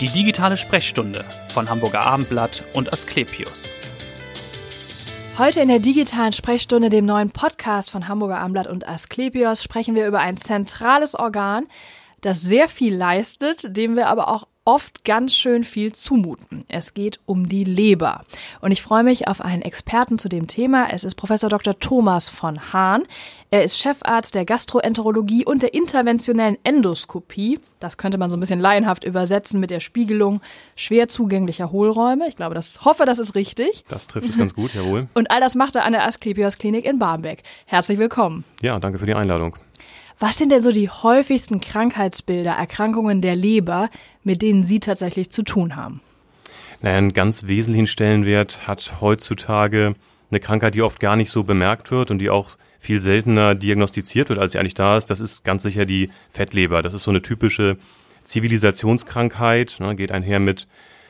Die digitale Sprechstunde von Hamburger Abendblatt und Asklepios. Heute in der digitalen Sprechstunde, dem neuen Podcast von Hamburger Abendblatt und Asklepios, sprechen wir über ein zentrales Organ, das sehr viel leistet, dem wir aber auch oft ganz schön viel zumuten. Es geht um die Leber. Und ich freue mich auf einen Experten zu dem Thema. Es ist Professor Dr. Thomas von Hahn. Er ist Chefarzt der Gastroenterologie und der interventionellen Endoskopie. Das könnte man so ein bisschen laienhaft übersetzen mit der Spiegelung schwer zugänglicher Hohlräume. Ich glaube, das hoffe, das ist richtig. Das trifft es ganz gut, jawohl. Und all das macht er an der Asklepios Klinik in Barmbek. Herzlich willkommen. Ja, danke für die Einladung. Was sind denn so die häufigsten Krankheitsbilder, Erkrankungen der Leber, mit denen Sie tatsächlich zu tun haben? Naja, einen ganz wesentlichen Stellenwert hat heutzutage eine Krankheit, die oft gar nicht so bemerkt wird und die auch viel seltener diagnostiziert wird, als sie eigentlich da ist. Das ist ganz sicher die Fettleber. Das ist so eine typische Zivilisationskrankheit, ne, geht einher mit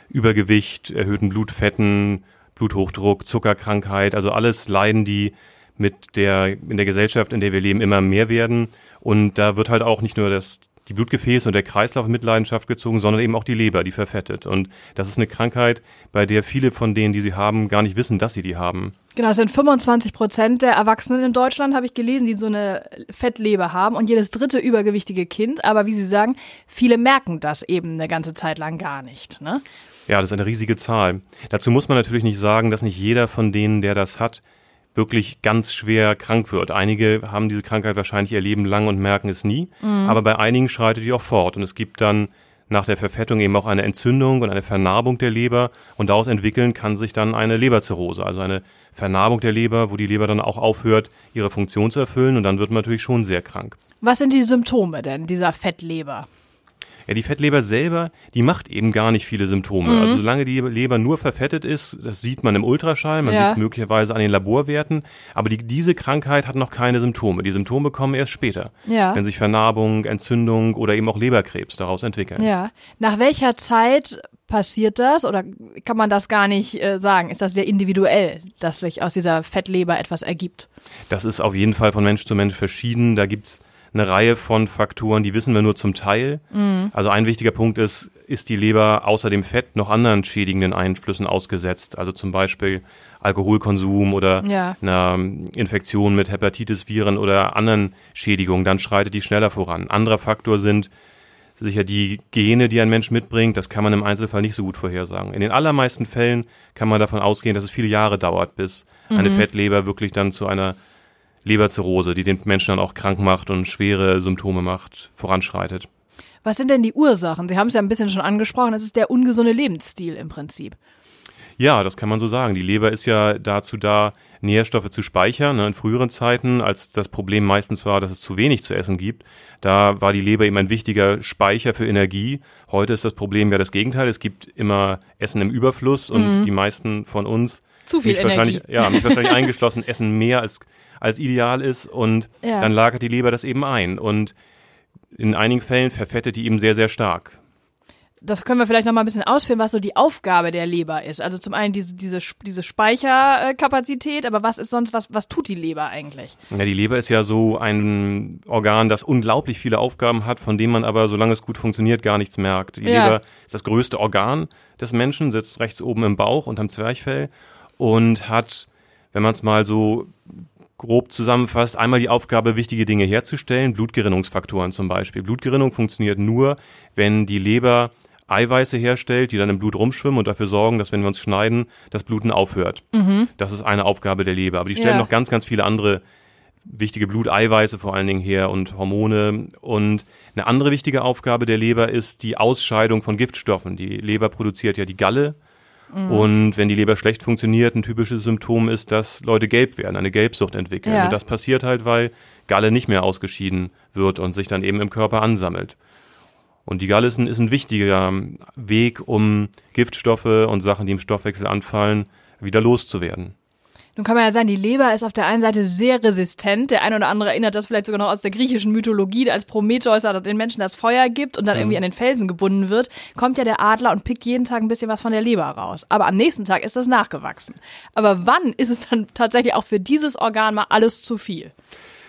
Übergewicht, erhöhten Blutfetten, Bluthochdruck, Zuckerkrankheit, also alles Leiden, die mit der, in der Gesellschaft, in der wir leben, immer mehr werden. Und da wird halt auch nicht nur das, die Blutgefäße und der Kreislauf mit Leidenschaft gezogen, sondern eben auch die Leber, die verfettet. Und das ist eine Krankheit, bei der viele von denen, die sie haben, gar nicht wissen, dass sie die haben. Genau, es sind 25 Prozent der Erwachsenen in Deutschland, habe ich gelesen, die so eine Fettleber haben und jedes dritte übergewichtige Kind. Aber wie Sie sagen, viele merken das eben eine ganze Zeit lang gar nicht. Ne? Ja, das ist eine riesige Zahl. Dazu muss man natürlich nicht sagen, dass nicht jeder von denen, der das hat, wirklich ganz schwer krank wird. Einige haben diese Krankheit wahrscheinlich ihr Leben lang und merken es nie, mhm. aber bei einigen schreitet die auch fort und es gibt dann nach der Verfettung eben auch eine Entzündung und eine Vernarbung der Leber und daraus entwickeln kann sich dann eine Leberzirrhose, also eine Vernarbung der Leber, wo die Leber dann auch aufhört, ihre Funktion zu erfüllen und dann wird man natürlich schon sehr krank. Was sind die Symptome denn dieser Fettleber? Ja, die Fettleber selber, die macht eben gar nicht viele Symptome. Mhm. Also solange die Leber nur verfettet ist, das sieht man im Ultraschall, man ja. sieht es möglicherweise an den Laborwerten, aber die, diese Krankheit hat noch keine Symptome. Die Symptome kommen erst später, ja. wenn sich Vernarbung, Entzündung oder eben auch Leberkrebs daraus entwickeln. Ja. Nach welcher Zeit passiert das oder kann man das gar nicht äh, sagen? Ist das sehr individuell, dass sich aus dieser Fettleber etwas ergibt? Das ist auf jeden Fall von Mensch zu Mensch verschieden. Da gibt's eine Reihe von Faktoren, die wissen wir nur zum Teil. Mhm. Also ein wichtiger Punkt ist, ist die Leber außer dem Fett noch anderen schädigenden Einflüssen ausgesetzt? Also zum Beispiel Alkoholkonsum oder ja. einer Infektion mit Hepatitis-Viren oder anderen Schädigungen, dann schreitet die schneller voran. Anderer Faktor sind sicher die Gene, die ein Mensch mitbringt. Das kann man im Einzelfall nicht so gut vorhersagen. In den allermeisten Fällen kann man davon ausgehen, dass es viele Jahre dauert, bis mhm. eine Fettleber wirklich dann zu einer Leberzirrhose, die den Menschen dann auch krank macht und schwere Symptome macht, voranschreitet. Was sind denn die Ursachen? Sie haben es ja ein bisschen schon angesprochen, das ist der ungesunde Lebensstil im Prinzip. Ja, das kann man so sagen. Die Leber ist ja dazu da, Nährstoffe zu speichern. Ne? In früheren Zeiten, als das Problem meistens war, dass es zu wenig zu essen gibt, da war die Leber eben ein wichtiger Speicher für Energie. Heute ist das Problem ja das Gegenteil. Es gibt immer Essen im Überfluss und mhm. die meisten von uns zu viel mich Energie. wahrscheinlich, ja, mich wahrscheinlich eingeschlossen, essen mehr als als ideal ist und ja. dann lagert die Leber das eben ein. Und in einigen Fällen verfettet die eben sehr, sehr stark. Das können wir vielleicht noch mal ein bisschen ausführen, was so die Aufgabe der Leber ist. Also zum einen diese, diese, diese Speicherkapazität, aber was ist sonst, was, was tut die Leber eigentlich? Ja, die Leber ist ja so ein Organ, das unglaublich viele Aufgaben hat, von denen man aber, solange es gut funktioniert, gar nichts merkt. Die ja. Leber ist das größte Organ des Menschen, sitzt rechts oben im Bauch unterm Zwerchfell und hat, wenn man es mal so grob zusammenfasst, einmal die Aufgabe, wichtige Dinge herzustellen, Blutgerinnungsfaktoren zum Beispiel. Blutgerinnung funktioniert nur, wenn die Leber Eiweiße herstellt, die dann im Blut rumschwimmen und dafür sorgen, dass wenn wir uns schneiden, das Bluten aufhört. Mhm. Das ist eine Aufgabe der Leber. Aber die stellen ja. noch ganz, ganz viele andere wichtige Bluteiweiße vor allen Dingen her und Hormone. Und eine andere wichtige Aufgabe der Leber ist die Ausscheidung von Giftstoffen. Die Leber produziert ja die Galle, Mhm. Und wenn die Leber schlecht funktioniert, ein typisches Symptom ist, dass Leute gelb werden, eine Gelbsucht entwickeln. Ja. Und das passiert halt, weil Galle nicht mehr ausgeschieden wird und sich dann eben im Körper ansammelt. Und die Galle ist ein, ist ein wichtiger Weg, um Giftstoffe und Sachen, die im Stoffwechsel anfallen, wieder loszuwerden. Nun kann man ja sagen, die Leber ist auf der einen Seite sehr resistent. Der eine oder andere erinnert das vielleicht sogar noch aus der griechischen Mythologie, als Prometheus den Menschen das Feuer gibt und dann irgendwie an den Felsen gebunden wird, kommt ja der Adler und pickt jeden Tag ein bisschen was von der Leber raus. Aber am nächsten Tag ist das nachgewachsen. Aber wann ist es dann tatsächlich auch für dieses Organ mal alles zu viel?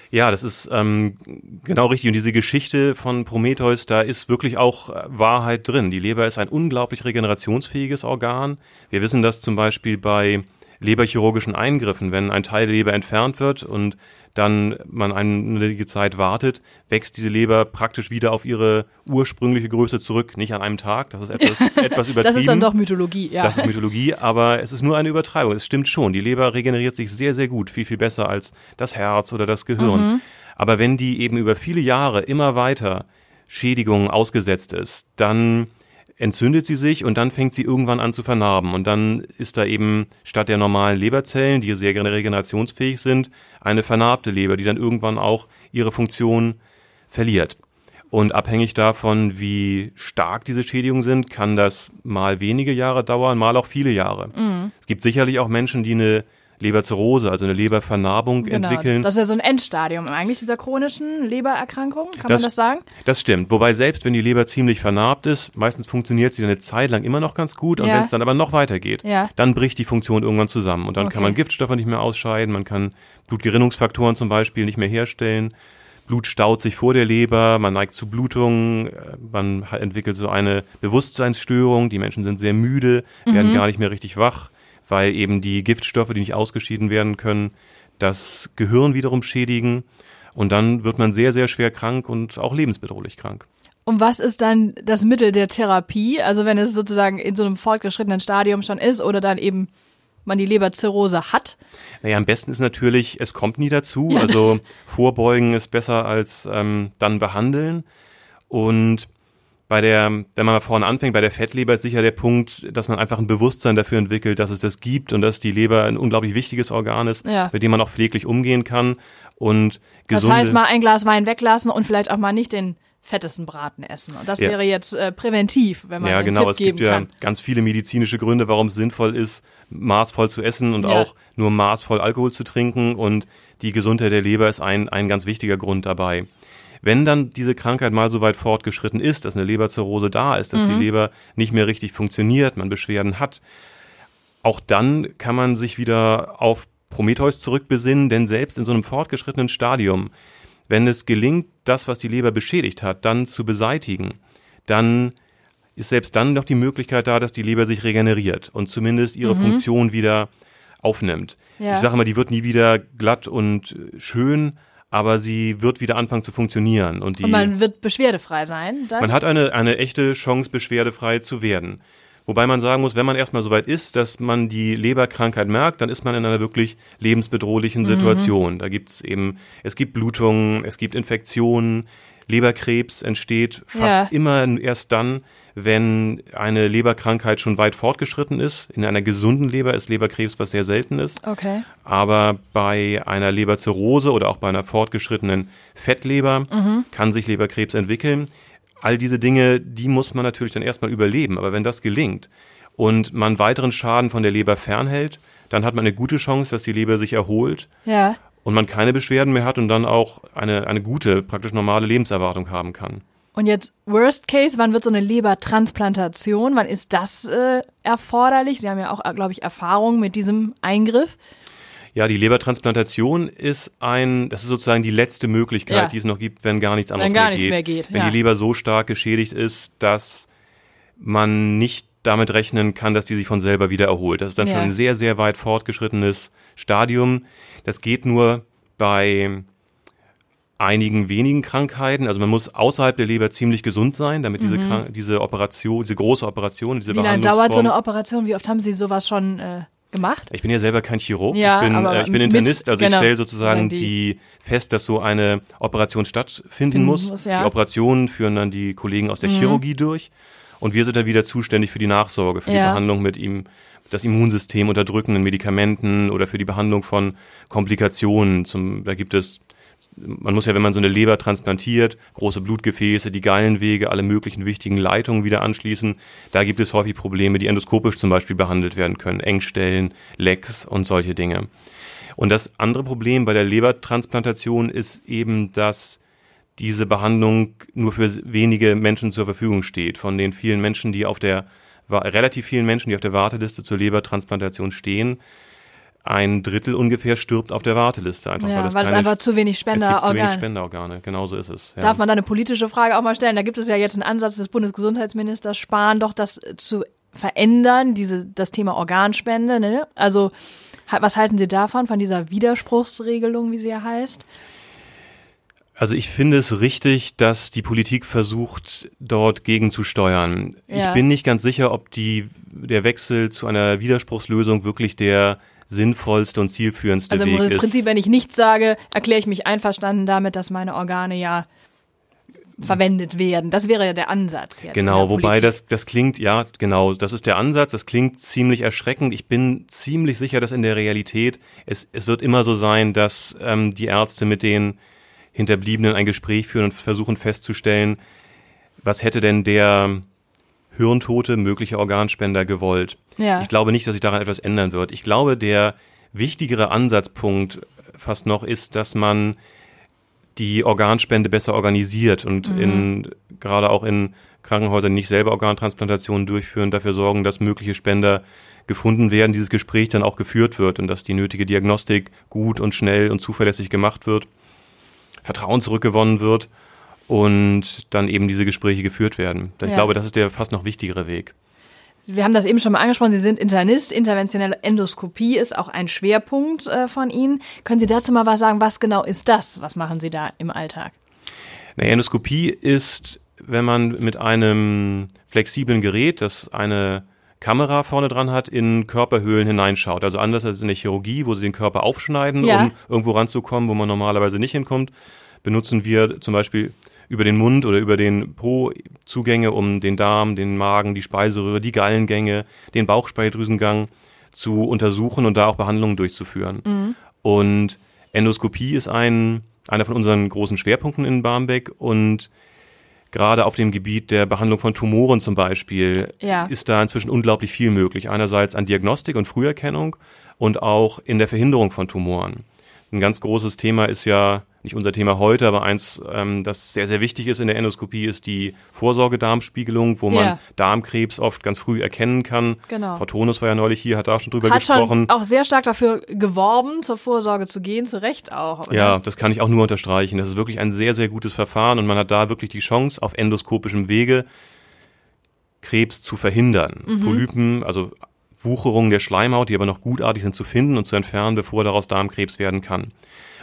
Ja, das ist ähm, genau richtig. Und diese Geschichte von Prometheus, da ist wirklich auch äh, Wahrheit drin. Die Leber ist ein unglaublich regenerationsfähiges Organ. Wir wissen das zum Beispiel bei leberchirurgischen Eingriffen, wenn ein Teil der Leber entfernt wird und dann man eine Zeit wartet, wächst diese Leber praktisch wieder auf ihre ursprüngliche Größe zurück. Nicht an einem Tag, das ist etwas, etwas übertrieben. Das ist dann doch Mythologie, ja. Das ist Mythologie, aber es ist nur eine Übertreibung. Es stimmt schon, die Leber regeneriert sich sehr, sehr gut, viel, viel besser als das Herz oder das Gehirn. Mhm. Aber wenn die eben über viele Jahre immer weiter Schädigungen ausgesetzt ist, dann entzündet sie sich und dann fängt sie irgendwann an zu vernarben. Und dann ist da eben statt der normalen Leberzellen, die sehr regenerationsfähig sind, eine vernarbte Leber, die dann irgendwann auch ihre Funktion verliert. Und abhängig davon, wie stark diese Schädigungen sind, kann das mal wenige Jahre dauern, mal auch viele Jahre. Mhm. Es gibt sicherlich auch Menschen, die eine Leberzirrhose, also eine Lebervernarbung genau. entwickeln. Das ist ja so ein Endstadium eigentlich dieser chronischen Lebererkrankung, kann das, man das sagen? Das stimmt. Wobei selbst wenn die Leber ziemlich vernarbt ist, meistens funktioniert sie eine Zeit lang immer noch ganz gut und ja. wenn es dann aber noch weitergeht, ja. dann bricht die Funktion irgendwann zusammen und dann okay. kann man Giftstoffe nicht mehr ausscheiden, man kann Blutgerinnungsfaktoren zum Beispiel nicht mehr herstellen. Blut staut sich vor der Leber, man neigt zu Blutungen, man entwickelt so eine Bewusstseinsstörung, die Menschen sind sehr müde, mhm. werden gar nicht mehr richtig wach weil eben die Giftstoffe, die nicht ausgeschieden werden können, das Gehirn wiederum schädigen. Und dann wird man sehr, sehr schwer krank und auch lebensbedrohlich krank. Und was ist dann das Mittel der Therapie? Also wenn es sozusagen in so einem fortgeschrittenen Stadium schon ist oder dann eben man die Leberzirrhose hat? Naja, am besten ist natürlich, es kommt nie dazu. Ja, also vorbeugen ist besser als ähm, dann behandeln. Und bei der, wenn man mal vorne anfängt, bei der Fettleber ist sicher der Punkt, dass man einfach ein Bewusstsein dafür entwickelt, dass es das gibt und dass die Leber ein unglaublich wichtiges Organ ist, ja. mit dem man auch pfleglich umgehen kann und gesunde. Das heißt, mal ein Glas Wein weglassen und vielleicht auch mal nicht den fettesten Braten essen. Und das ja. wäre jetzt äh, präventiv, wenn man Ja, genau. Tipp es gibt ja kann. ganz viele medizinische Gründe, warum es sinnvoll ist, maßvoll zu essen und ja. auch nur maßvoll Alkohol zu trinken. Und die Gesundheit der Leber ist ein, ein ganz wichtiger Grund dabei. Wenn dann diese Krankheit mal so weit fortgeschritten ist, dass eine Leberzirrhose da ist, dass mhm. die Leber nicht mehr richtig funktioniert, man Beschwerden hat, auch dann kann man sich wieder auf Prometheus zurückbesinnen, denn selbst in so einem fortgeschrittenen Stadium, wenn es gelingt, das, was die Leber beschädigt hat, dann zu beseitigen, dann ist selbst dann noch die Möglichkeit da, dass die Leber sich regeneriert und zumindest ihre mhm. Funktion wieder aufnimmt. Ja. Ich sage immer, die wird nie wieder glatt und schön, aber sie wird wieder anfangen zu funktionieren. Und, die, und man wird beschwerdefrei sein? Dann? Man hat eine, eine echte Chance, beschwerdefrei zu werden. Wobei man sagen muss, wenn man erstmal so weit ist, dass man die Leberkrankheit merkt, dann ist man in einer wirklich lebensbedrohlichen mhm. Situation. Mhm. Da gibt's eben, es gibt Blutungen, es gibt Infektionen, Leberkrebs entsteht fast ja. immer erst dann, wenn eine Leberkrankheit schon weit fortgeschritten ist. In einer gesunden Leber ist Leberkrebs was sehr selten ist. Okay. Aber bei einer Leberzirrhose oder auch bei einer fortgeschrittenen Fettleber mhm. kann sich Leberkrebs entwickeln. All diese Dinge, die muss man natürlich dann erstmal überleben. Aber wenn das gelingt und man weiteren Schaden von der Leber fernhält, dann hat man eine gute Chance, dass die Leber sich erholt. Ja. Und man keine Beschwerden mehr hat und dann auch eine, eine gute, praktisch normale Lebenserwartung haben kann. Und jetzt Worst Case, wann wird so eine Lebertransplantation? Wann ist das äh, erforderlich? Sie haben ja auch, äh, glaube ich, Erfahrung mit diesem Eingriff. Ja, die Lebertransplantation ist ein, das ist sozusagen die letzte Möglichkeit, ja. die es noch gibt, wenn gar nichts anderes wenn gar mehr, nichts geht. mehr geht. Wenn ja. die Leber so stark geschädigt ist, dass man nicht damit rechnen kann, dass die sich von selber wieder erholt. Das ist dann ja. schon ein sehr, sehr weit fortgeschrittenes Stadium. Das geht nur bei einigen wenigen Krankheiten. Also man muss außerhalb der Leber ziemlich gesund sein, damit diese, mhm. diese Operation, diese große Operation, diese Wie lange dauert so eine Operation? Wie oft haben Sie sowas schon äh, gemacht? Ich bin ja selber kein Chirurg. Ja, ich bin, äh, ich bin Internist, also genau. ich stelle sozusagen die, die, fest, dass so eine Operation stattfinden muss. muss ja. Die Operationen führen dann die Kollegen aus der mhm. Chirurgie durch und wir sind dann wieder zuständig für die Nachsorge, für ja. die Behandlung mit ihm das Immunsystem unterdrückenden Medikamenten oder für die Behandlung von Komplikationen. Zum, da gibt es man muss ja, wenn man so eine Leber transplantiert, große Blutgefäße, die Gallenwege, alle möglichen wichtigen Leitungen wieder anschließen. Da gibt es häufig Probleme, die endoskopisch zum Beispiel behandelt werden können. Engstellen, Lecks und solche Dinge. Und das andere Problem bei der Lebertransplantation ist eben, dass diese Behandlung nur für wenige Menschen zur Verfügung steht. Von den vielen Menschen, die auf der, relativ vielen Menschen, die auf der Warteliste zur Lebertransplantation stehen, ein Drittel ungefähr stirbt auf der Warteliste. Einfach, ja, weil, weil es einfach zu wenig Spenderorgane. Es gibt zu wenig Spenderorgane, genauso ist es. Ja. Darf man da eine politische Frage auch mal stellen? Da gibt es ja jetzt einen Ansatz des Bundesgesundheitsministers Spahn, doch das zu verändern, diese, das Thema Organspende. Ne? Also was halten Sie davon, von dieser Widerspruchsregelung, wie sie ja heißt? Also ich finde es richtig, dass die Politik versucht, dort gegenzusteuern. Ja. Ich bin nicht ganz sicher, ob die, der Wechsel zu einer Widerspruchslösung wirklich der sinnvollste und zielführendste also Weg ist. Also im Prinzip, wenn ich nichts sage, erkläre ich mich einverstanden damit, dass meine Organe ja verwendet werden. Das wäre ja der Ansatz. Jetzt genau, wobei das, das klingt, ja, genau, das ist der Ansatz. Das klingt ziemlich erschreckend. Ich bin ziemlich sicher, dass in der Realität es, es wird immer so sein, dass ähm, die Ärzte mit den Hinterbliebenen ein Gespräch führen und versuchen festzustellen, was hätte denn der hirntote mögliche Organspender gewollt. Ja. Ich glaube nicht, dass sich daran etwas ändern wird. Ich glaube, der wichtigere Ansatzpunkt fast noch ist, dass man die Organspende besser organisiert und mhm. in, gerade auch in Krankenhäusern nicht selber Organtransplantationen durchführen, dafür sorgen, dass mögliche Spender gefunden werden, dieses Gespräch dann auch geführt wird und dass die nötige Diagnostik gut und schnell und zuverlässig gemacht wird, Vertrauen zurückgewonnen wird und dann eben diese Gespräche geführt werden. Ich ja. glaube, das ist der fast noch wichtigere Weg. Wir haben das eben schon mal angesprochen, Sie sind Internist. Interventionelle Endoskopie ist auch ein Schwerpunkt äh, von Ihnen. Können Sie dazu mal was sagen? Was genau ist das? Was machen Sie da im Alltag? Eine Endoskopie ist, wenn man mit einem flexiblen Gerät, das eine Kamera vorne dran hat, in Körperhöhlen hineinschaut. Also anders als in der Chirurgie, wo sie den Körper aufschneiden, ja. um irgendwo ranzukommen, wo man normalerweise nicht hinkommt, benutzen wir zum Beispiel über den Mund oder über den Po Zugänge, um den Darm, den Magen, die Speiseröhre, die Gallengänge, den Bauchspeicheldrüsengang zu untersuchen und da auch Behandlungen durchzuführen. Mhm. Und Endoskopie ist ein, einer von unseren großen Schwerpunkten in Barmbek und gerade auf dem Gebiet der Behandlung von Tumoren zum Beispiel ja. ist da inzwischen unglaublich viel möglich. Einerseits an Diagnostik und Früherkennung und auch in der Verhinderung von Tumoren. Ein ganz großes Thema ist ja nicht unser Thema heute, aber eins, ähm, das sehr, sehr wichtig ist in der Endoskopie, ist die Vorsorgedarmspiegelung, wo man ja. Darmkrebs oft ganz früh erkennen kann. Genau. Frau Tonus war ja neulich hier, hat da schon drüber hat gesprochen. Schon auch sehr stark dafür geworben, zur Vorsorge zu gehen, zu Recht auch. Oder? Ja, das kann ich auch nur unterstreichen. Das ist wirklich ein sehr, sehr gutes Verfahren und man hat da wirklich die Chance, auf endoskopischem Wege Krebs zu verhindern. Mhm. Polypen, also Wucherungen der Schleimhaut, die aber noch gutartig sind, zu finden und zu entfernen, bevor daraus Darmkrebs werden kann.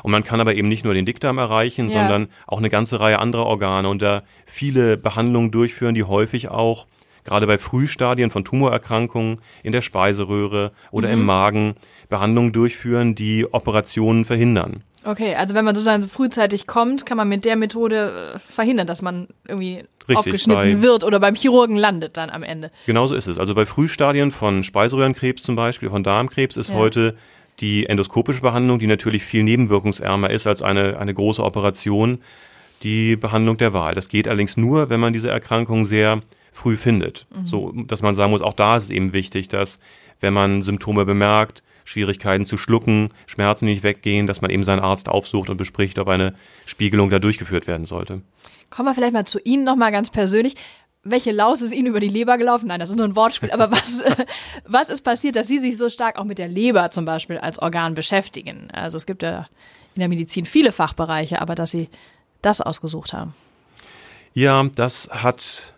Und man kann aber eben nicht nur den Dickdarm erreichen, ja. sondern auch eine ganze Reihe anderer Organe und da viele Behandlungen durchführen, die häufig auch gerade bei Frühstadien von Tumorerkrankungen in der Speiseröhre oder mhm. im Magen Behandlungen durchführen, die Operationen verhindern. Okay, also wenn man sozusagen frühzeitig kommt, kann man mit der Methode äh, verhindern, dass man irgendwie Richtig, aufgeschnitten wird oder beim Chirurgen landet dann am Ende. Genauso ist es. Also bei Frühstadien von Speiseröhrenkrebs zum Beispiel, von Darmkrebs ist ja. heute die endoskopische Behandlung, die natürlich viel nebenwirkungsärmer ist als eine, eine große Operation, die Behandlung der Wahl. Das geht allerdings nur, wenn man diese Erkrankung sehr früh findet. Mhm. So, dass man sagen muss, auch da ist es eben wichtig, dass wenn man Symptome bemerkt, Schwierigkeiten zu schlucken, Schmerzen nicht weggehen, dass man eben seinen Arzt aufsucht und bespricht, ob eine Spiegelung da durchgeführt werden sollte. Kommen wir vielleicht mal zu Ihnen nochmal ganz persönlich welche Laus ist Ihnen über die Leber gelaufen? Nein, das ist nur ein Wortspiel. Aber was, was ist passiert, dass Sie sich so stark auch mit der Leber zum Beispiel als Organ beschäftigen? Also es gibt ja in der Medizin viele Fachbereiche, aber dass Sie das ausgesucht haben. Ja, das hat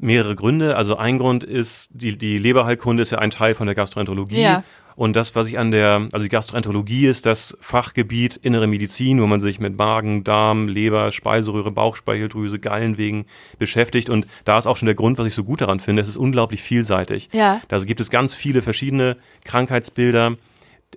mehrere Gründe. Also ein Grund ist, die, die Leberheilkunde ist ja ein Teil von der Gastroenterologie. Ja. Und das, was ich an der, also die Gastroenterologie ist das Fachgebiet innere Medizin, wo man sich mit Magen, Darm, Leber, Speiseröhre, Bauchspeicheldrüse, Gallenwegen beschäftigt. Und da ist auch schon der Grund, was ich so gut daran finde. Es ist unglaublich vielseitig. Ja. Da gibt es ganz viele verschiedene Krankheitsbilder.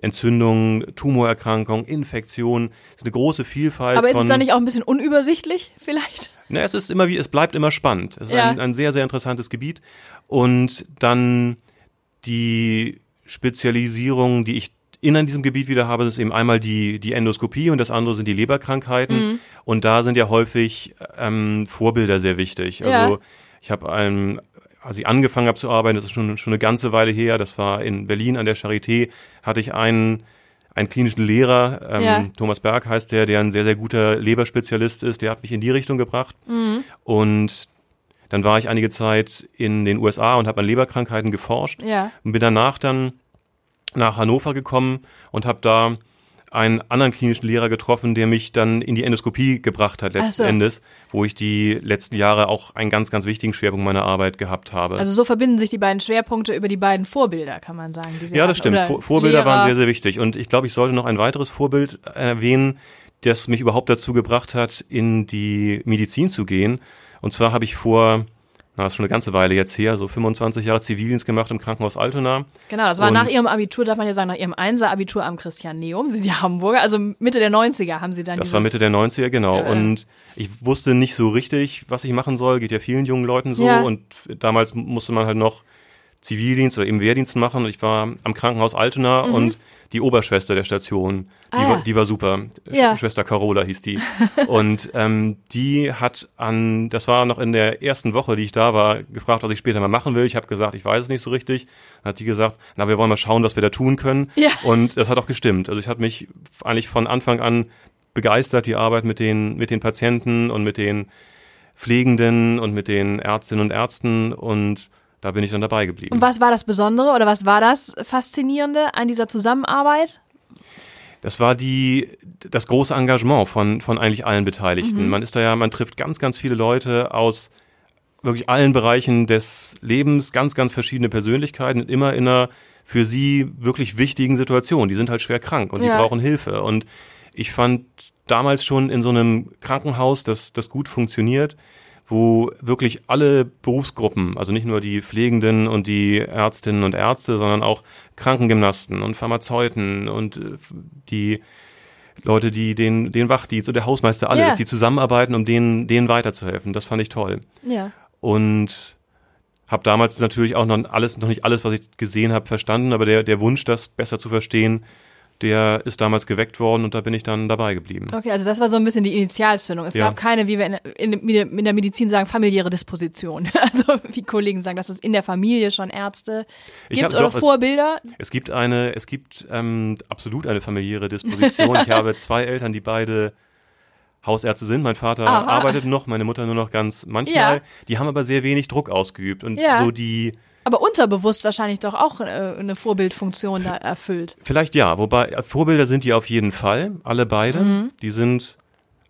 Entzündungen, Tumorerkrankungen, Infektionen. Es ist eine große Vielfalt. Aber ist es dann nicht auch ein bisschen unübersichtlich vielleicht? Na, es ist immer wie, es bleibt immer spannend. Es ist ja. ein, ein sehr, sehr interessantes Gebiet. Und dann die Spezialisierungen, die ich in diesem Gebiet wieder habe, ist eben einmal die, die Endoskopie und das andere sind die Leberkrankheiten. Mhm. Und da sind ja häufig ähm, Vorbilder sehr wichtig. Also ja. ich habe ein, als ich angefangen habe zu arbeiten, das ist schon, schon eine ganze Weile her, das war in Berlin an der Charité, hatte ich einen, einen klinischen Lehrer, ähm, ja. Thomas Berg heißt der, der ein sehr, sehr guter Leberspezialist ist, der hat mich in die Richtung gebracht. Mhm. Und dann war ich einige Zeit in den USA und habe an Leberkrankheiten geforscht ja. und bin danach dann nach Hannover gekommen und habe da einen anderen klinischen Lehrer getroffen, der mich dann in die Endoskopie gebracht hat letzten so. Endes, wo ich die letzten Jahre auch einen ganz, ganz wichtigen Schwerpunkt meiner Arbeit gehabt habe. Also so verbinden sich die beiden Schwerpunkte über die beiden Vorbilder, kann man sagen. ja, das stimmt. Vor Vorbilder Lehrer. waren sehr, sehr wichtig. Und ich glaube, ich sollte noch ein weiteres Vorbild erwähnen, das mich überhaupt dazu gebracht hat, in die Medizin zu gehen. Und zwar habe ich vor na, das ist schon eine ganze Weile jetzt her, so 25 Jahre Zivildienst gemacht im Krankenhaus Altona. Genau, das war und nach ihrem Abitur, darf man ja sagen, nach ihrem Einser-Abitur am Christianeum. Sie sind ja Hamburger, also Mitte der 90er haben sie dann Das war Mitte der 90er, genau. Äh, und ich wusste nicht so richtig, was ich machen soll. Geht ja vielen jungen Leuten so. Ja. Und damals musste man halt noch Zivildienst oder eben Wehrdienst machen. Und ich war am Krankenhaus Altona mhm. und die Oberschwester der Station. Die, ah, war, die war super. Ja. Schwester Carola hieß die. und ähm, die hat an, das war noch in der ersten Woche, die ich da war, gefragt, was ich später mal machen will. Ich habe gesagt, ich weiß es nicht so richtig. Dann hat die gesagt, na, wir wollen mal schauen, was wir da tun können. Ja. Und das hat auch gestimmt. Also ich habe mich eigentlich von Anfang an begeistert, die Arbeit mit den, mit den Patienten und mit den Pflegenden und mit den Ärztinnen und Ärzten und da bin ich dann dabei geblieben. Und was war das Besondere oder was war das Faszinierende an dieser Zusammenarbeit? Das war die, das große Engagement von, von eigentlich allen Beteiligten. Mhm. Man ist da ja, man trifft ganz, ganz viele Leute aus wirklich allen Bereichen des Lebens, ganz, ganz verschiedene Persönlichkeiten, immer in einer für sie wirklich wichtigen Situation. Die sind halt schwer krank und ja. die brauchen Hilfe. Und ich fand damals schon in so einem Krankenhaus, das, das gut funktioniert, wo wirklich alle Berufsgruppen, also nicht nur die Pflegenden und die Ärztinnen und Ärzte, sondern auch Krankengymnasten und Pharmazeuten und äh, die Leute, die den, den Wachdienst und der Hausmeister, alles, yeah. die zusammenarbeiten, um denen, denen weiterzuhelfen. Das fand ich toll. Ja. Und habe damals natürlich auch noch alles, noch nicht alles, was ich gesehen habe, verstanden, aber der, der Wunsch, das besser zu verstehen, der ist damals geweckt worden und da bin ich dann dabei geblieben. Okay, also das war so ein bisschen die Initialzündung. Es ja. gab keine, wie wir in, in, in, der Medizin sagen, familiäre Disposition. Also wie Kollegen sagen, dass es in der Familie schon Ärzte gibt hab, oder doch, Vorbilder. Es, es, gibt eine, es gibt ähm, absolut eine familiäre Disposition. ich habe zwei Eltern, die beide Hausärzte sind. Mein Vater Aha. arbeitet noch, meine Mutter nur noch ganz manchmal. Ja. Die haben aber sehr wenig Druck ausgeübt und ja. so die aber unterbewusst wahrscheinlich doch auch äh, eine Vorbildfunktion da erfüllt. Vielleicht ja, wobei äh, Vorbilder sind die auf jeden Fall, alle beide. Mhm. Die sind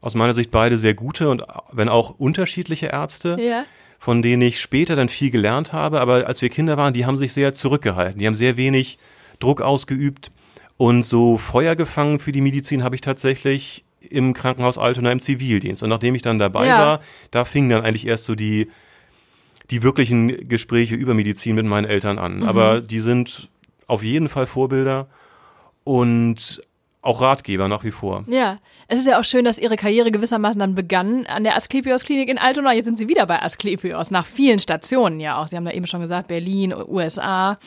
aus meiner Sicht beide sehr gute und wenn auch unterschiedliche Ärzte, ja. von denen ich später dann viel gelernt habe. Aber als wir Kinder waren, die haben sich sehr zurückgehalten. Die haben sehr wenig Druck ausgeübt und so Feuer gefangen für die Medizin habe ich tatsächlich im Krankenhaus Altona im Zivildienst. Und nachdem ich dann dabei ja. war, da fing dann eigentlich erst so die die wirklichen Gespräche über Medizin mit meinen Eltern an. Mhm. Aber die sind auf jeden Fall Vorbilder und auch Ratgeber nach wie vor. Ja, es ist ja auch schön, dass ihre Karriere gewissermaßen dann begann an der Asklepios Klinik in Altona. Jetzt sind sie wieder bei Asklepios, nach vielen Stationen ja auch. Sie haben da eben schon gesagt, Berlin, USA.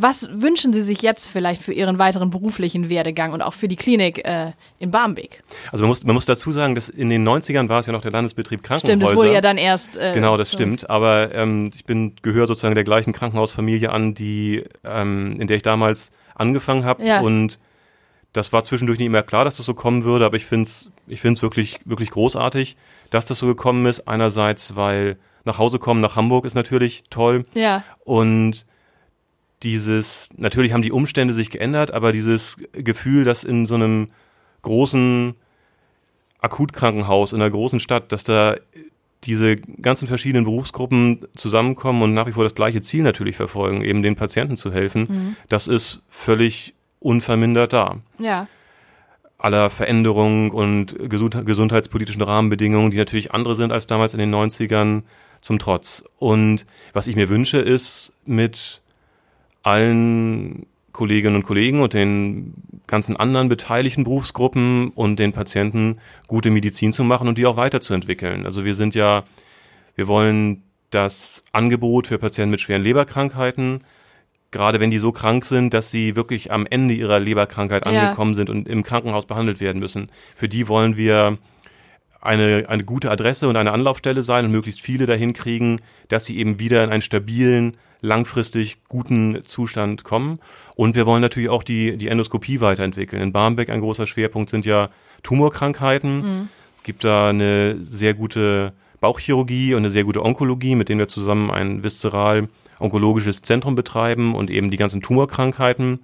Was wünschen Sie sich jetzt vielleicht für Ihren weiteren beruflichen Werdegang und auch für die Klinik äh, in Barmbek? Also man muss, man muss dazu sagen, dass in den 90ern war es ja noch der Landesbetrieb Krankenhäuser. Stimmt, das wurde ja dann erst. Äh, genau, das so. stimmt. Aber ähm, ich bin gehöre sozusagen der gleichen Krankenhausfamilie an, die ähm, in der ich damals angefangen habe ja. und das war zwischendurch nicht mehr klar, dass das so kommen würde, aber ich finde es ich find's wirklich, wirklich großartig, dass das so gekommen ist. Einerseits, weil nach Hause kommen nach Hamburg ist natürlich toll. Ja. Und dieses, natürlich haben die Umstände sich geändert, aber dieses Gefühl, dass in so einem großen Akutkrankenhaus in einer großen Stadt, dass da diese ganzen verschiedenen Berufsgruppen zusammenkommen und nach wie vor das gleiche Ziel natürlich verfolgen, eben den Patienten zu helfen, mhm. das ist völlig unvermindert da. Ja. Aller Veränderungen und gesund gesundheitspolitischen Rahmenbedingungen, die natürlich andere sind als damals in den 90ern, zum Trotz. Und was ich mir wünsche, ist mit allen Kolleginnen und Kollegen und den ganzen anderen beteiligten Berufsgruppen und den Patienten gute Medizin zu machen und die auch weiterzuentwickeln. Also wir sind ja, wir wollen das Angebot für Patienten mit schweren Leberkrankheiten, gerade wenn die so krank sind, dass sie wirklich am Ende ihrer Leberkrankheit ja. angekommen sind und im Krankenhaus behandelt werden müssen, für die wollen wir eine, eine gute Adresse und eine Anlaufstelle sein und möglichst viele dahin kriegen, dass sie eben wieder in einen stabilen, langfristig guten Zustand kommen. Und wir wollen natürlich auch die, die Endoskopie weiterentwickeln. In Barmbek ein großer Schwerpunkt sind ja Tumorkrankheiten. Mhm. Es gibt da eine sehr gute Bauchchirurgie und eine sehr gute Onkologie, mit denen wir zusammen ein viszeral onkologisches Zentrum betreiben und eben die ganzen Tumorkrankheiten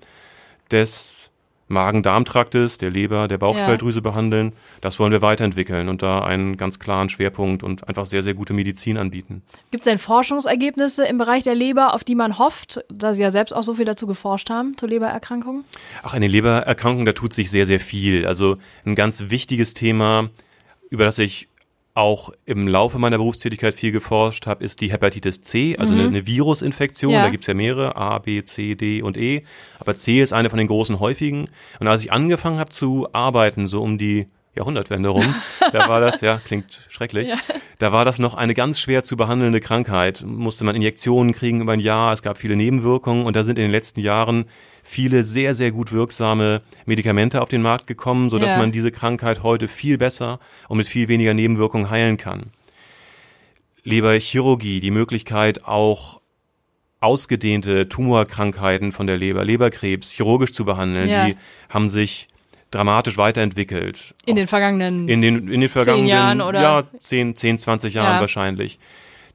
des Magen-Darm-Traktes, der Leber, der Bauchspeicheldrüse ja. behandeln. Das wollen wir weiterentwickeln und da einen ganz klaren Schwerpunkt und einfach sehr, sehr gute Medizin anbieten. Gibt es denn Forschungsergebnisse im Bereich der Leber, auf die man hofft, da Sie ja selbst auch so viel dazu geforscht haben, zu Lebererkrankungen? Ach, eine Lebererkrankung, da tut sich sehr, sehr viel. Also ein ganz wichtiges Thema, über das ich auch im Laufe meiner Berufstätigkeit viel geforscht habe, ist die Hepatitis C, also mhm. eine, eine, Virusinfektion. Ja. Da gibt's ja mehrere, A, B, C, D und E. Aber C ist eine von den großen häufigen. Und als ich angefangen habe zu arbeiten, so um die Jahrhundertwende rum, da war das, ja, klingt schrecklich, ja. da war das noch eine ganz schwer zu behandelnde Krankheit. Musste man Injektionen kriegen über ein Jahr, es gab viele Nebenwirkungen und da sind in den letzten Jahren viele sehr, sehr gut wirksame Medikamente auf den Markt gekommen, sodass ja. man diese Krankheit heute viel besser und mit viel weniger Nebenwirkungen heilen kann. Leberchirurgie, die Möglichkeit auch ausgedehnte Tumorkrankheiten von der Leber, Leberkrebs chirurgisch zu behandeln, ja. die haben sich dramatisch weiterentwickelt. In den vergangenen in den, in den vergangenen zehn Jahren oder? Ja, 10, 10 20 Jahren ja. wahrscheinlich.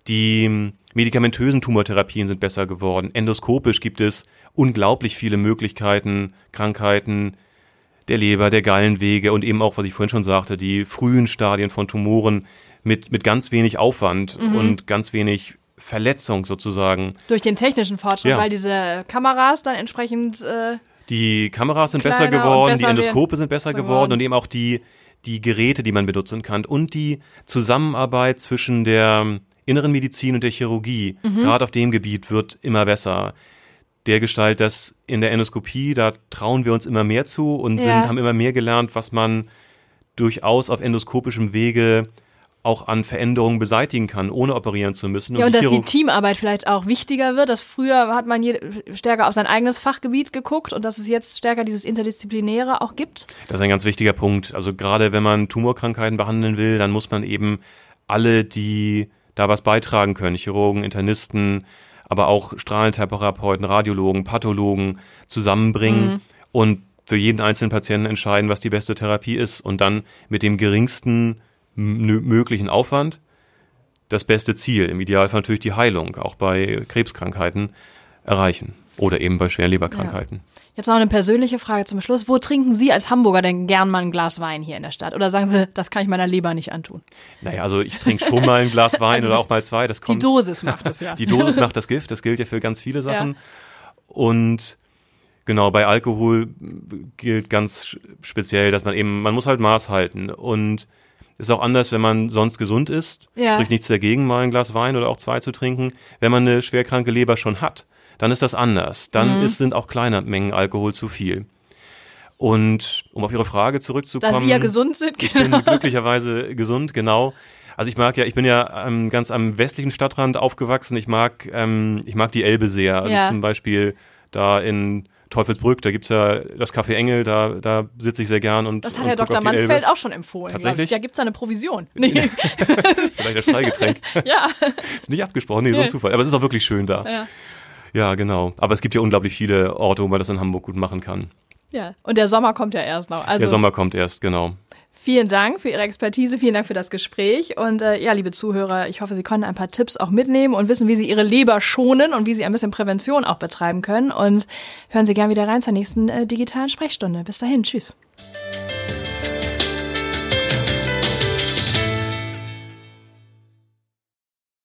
Die medikamentösen Tumortherapien sind besser geworden. Endoskopisch gibt es unglaublich viele Möglichkeiten, Krankheiten der Leber, der Gallenwege und eben auch, was ich vorhin schon sagte, die frühen Stadien von Tumoren mit, mit ganz wenig Aufwand mhm. und ganz wenig Verletzung sozusagen. Durch den technischen Fortschritt, ja. weil diese Kameras dann entsprechend. Äh, die Kameras sind besser geworden, besser die Endoskope sind besser geworden, geworden und eben auch die, die Geräte, die man benutzen kann und die Zusammenarbeit zwischen der inneren Medizin und der Chirurgie, mhm. gerade auf dem Gebiet, wird immer besser der Gestalt, dass in der Endoskopie, da trauen wir uns immer mehr zu und ja. sind, haben immer mehr gelernt, was man durchaus auf endoskopischem Wege auch an Veränderungen beseitigen kann, ohne operieren zu müssen. Ja, und, und dass die Teamarbeit vielleicht auch wichtiger wird. Dass früher hat man stärker auf sein eigenes Fachgebiet geguckt und dass es jetzt stärker dieses Interdisziplinäre auch gibt. Das ist ein ganz wichtiger Punkt. Also gerade wenn man Tumorkrankheiten behandeln will, dann muss man eben alle, die da was beitragen können, Chirurgen, Internisten, aber auch Strahlentherapeuten, Radiologen, Pathologen zusammenbringen mhm. und für jeden einzelnen Patienten entscheiden, was die beste Therapie ist und dann mit dem geringsten möglichen Aufwand das beste Ziel, im Idealfall natürlich die Heilung, auch bei Krebskrankheiten, erreichen. Oder eben bei schweren Leberkrankheiten. Ja. Jetzt noch eine persönliche Frage zum Schluss. Wo trinken Sie als Hamburger denn gern mal ein Glas Wein hier in der Stadt? Oder sagen Sie, das kann ich meiner Leber nicht antun? Naja, also ich trinke schon mal ein Glas Wein also oder auch mal zwei. Das kommt, die Dosis macht es ja. die Dosis macht das Gift. Das gilt ja für ganz viele Sachen. Ja. Und genau, bei Alkohol gilt ganz speziell, dass man eben, man muss halt Maß halten. Und ist auch anders, wenn man sonst gesund ist. Ja. Spricht nichts dagegen, mal ein Glas Wein oder auch zwei zu trinken. Wenn man eine schwerkranke Leber schon hat, dann ist das anders. Dann mhm. ist, sind auch kleine Mengen Alkohol zu viel. Und um auf Ihre Frage zurückzukommen. Da Sie ja gesund sind. Ich bin glücklicherweise gesund, genau. Also ich mag ja, ich bin ja ähm, ganz am westlichen Stadtrand aufgewachsen. Ich mag, ähm, ich mag die Elbe sehr. Also ja. zum Beispiel da in Teufelsbrück, da gibt's ja das Café Engel, da, da sitze ich sehr gern und. Das hat Herr Dr. Mansfeld auch schon empfohlen. Tatsächlich? Da gibt's da eine Provision. Nee. Vielleicht das Freigetränk. ja. Ist nicht abgesprochen, nee, so ein Zufall. Aber es ist auch wirklich schön da. Ja. Ja, genau. Aber es gibt ja unglaublich viele Orte, wo man das in Hamburg gut machen kann. Ja, und der Sommer kommt ja erst noch. Also der Sommer kommt erst, genau. Vielen Dank für Ihre Expertise, vielen Dank für das Gespräch. Und äh, ja, liebe Zuhörer, ich hoffe, Sie konnten ein paar Tipps auch mitnehmen und wissen, wie Sie Ihre Leber schonen und wie Sie ein bisschen Prävention auch betreiben können. Und hören Sie gern wieder rein zur nächsten äh, digitalen Sprechstunde. Bis dahin, tschüss.